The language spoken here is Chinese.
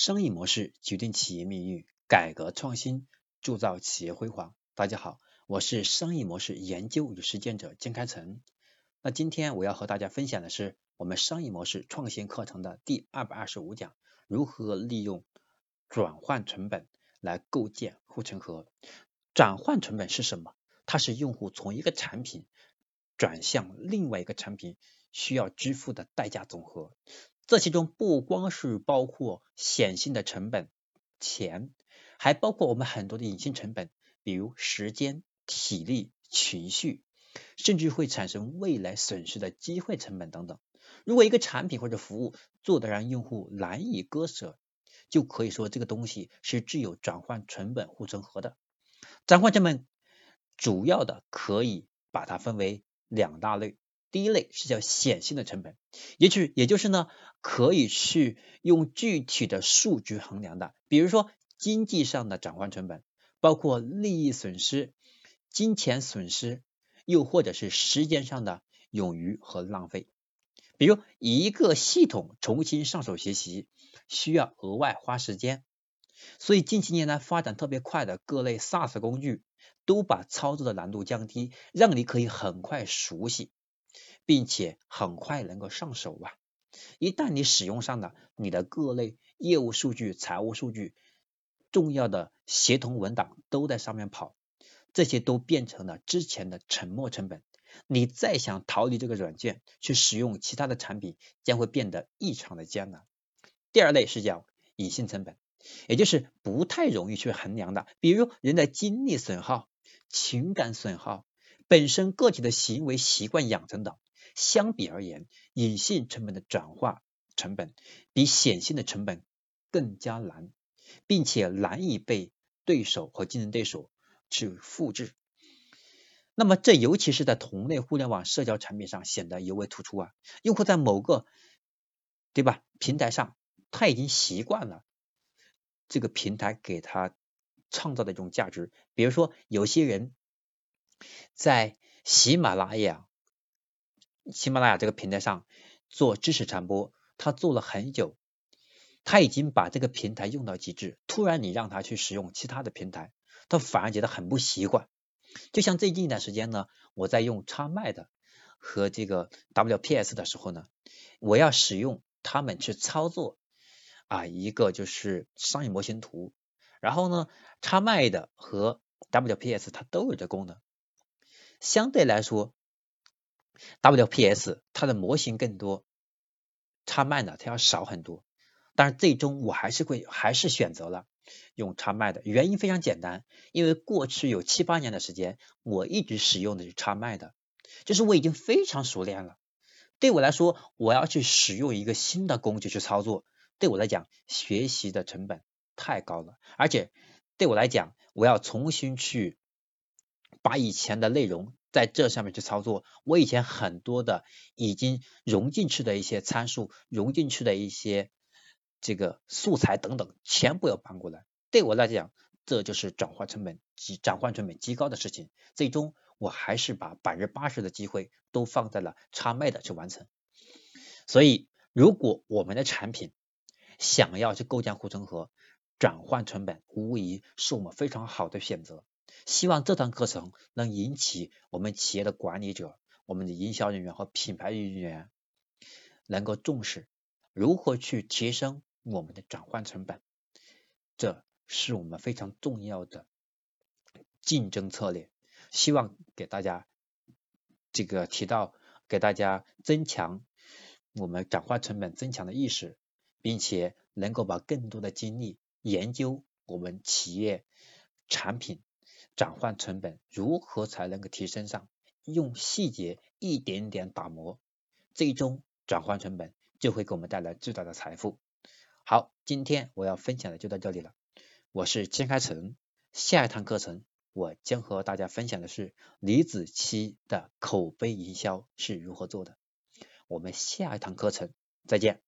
生意模式决定企业命运，改革创新铸造企业辉煌。大家好，我是商业模式研究与实践者金开成。那今天我要和大家分享的是我们商业模式创新课程的第二百二十五讲：如何利用转换成本来构建护城河。转换成本是什么？它是用户从一个产品转向另外一个产品需要支付的代价总和。这其中不光是包括显性的成本钱，还包括我们很多的隐性成本，比如时间、体力、情绪，甚至会产生未来损失的机会成本等等。如果一个产品或者服务做得让用户难以割舍，就可以说这个东西是具有转换成本护城河的。转换成本主要的可以把它分为两大类。第一类是叫显性的成本，也就是也就是呢，可以去用具体的数据衡量的，比如说经济上的转换成本，包括利益损失、金钱损失，又或者是时间上的冗余和浪费。比如一个系统重新上手学习，需要额外花时间，所以近几年来发展特别快的各类 SaaS 工具，都把操作的难度降低，让你可以很快熟悉。并且很快能够上手啊！一旦你使用上了，你的各类业务数据、财务数据、重要的协同文档都在上面跑，这些都变成了之前的沉没成本。你再想逃离这个软件去使用其他的产品，将会变得异常的艰难。第二类是叫隐性成本，也就是不太容易去衡量的，比如人的精力损耗、情感损耗、本身个体的行为习惯养成等。相比而言，隐性成本的转化成本比显性的成本更加难，并且难以被对手和竞争对手去复制。那么，这尤其是在同类互联网社交产品上显得尤为突出啊！用户在某个对吧平台上，他已经习惯了这个平台给他创造的一种价值。比如说，有些人在喜马拉雅。喜马拉雅这个平台上做知识传播，他做了很久，他已经把这个平台用到极致。突然你让他去使用其他的平台，他反而觉得很不习惯。就像最近一段时间呢，我在用插麦的和这个 WPS 的时候呢，我要使用他们去操作啊一个就是商业模型图，然后呢，插麦的和 WPS 它都有这功能，相对来说。WPS 它的模型更多，插麦的它要少很多，但是最终我还是会还是选择了用插麦的，原因非常简单，因为过去有七八年的时间，我一直使用的是插麦的，就是我已经非常熟练了。对我来说，我要去使用一个新的工具去操作，对我来讲学习的成本太高了，而且对我来讲，我要重新去把以前的内容。在这上面去操作，我以前很多的已经融进去的一些参数，融进去的一些这个素材等等，全部要搬过来。对我来讲，这就是转换成本极转换成本极高的事情。最终，我还是把百分之八十的机会都放在了插麦的去完成。所以，如果我们的产品想要去构建护城河，转换成本无疑是我们非常好的选择。希望这堂课程能引起我们企业的管理者、我们的营销人员和品牌人员能够重视如何去提升我们的转换成本，这是我们非常重要的竞争策略。希望给大家这个提到，给大家增强我们转换成本增强的意识，并且能够把更多的精力研究我们企业产品。转换成本如何才能够提升上？用细节一点点打磨，最终转换成本就会给我们带来巨大的财富。好，今天我要分享的就到这里了。我是金开成，下一堂课程我将和大家分享的是李子柒的口碑营销是如何做的。我们下一堂课程再见。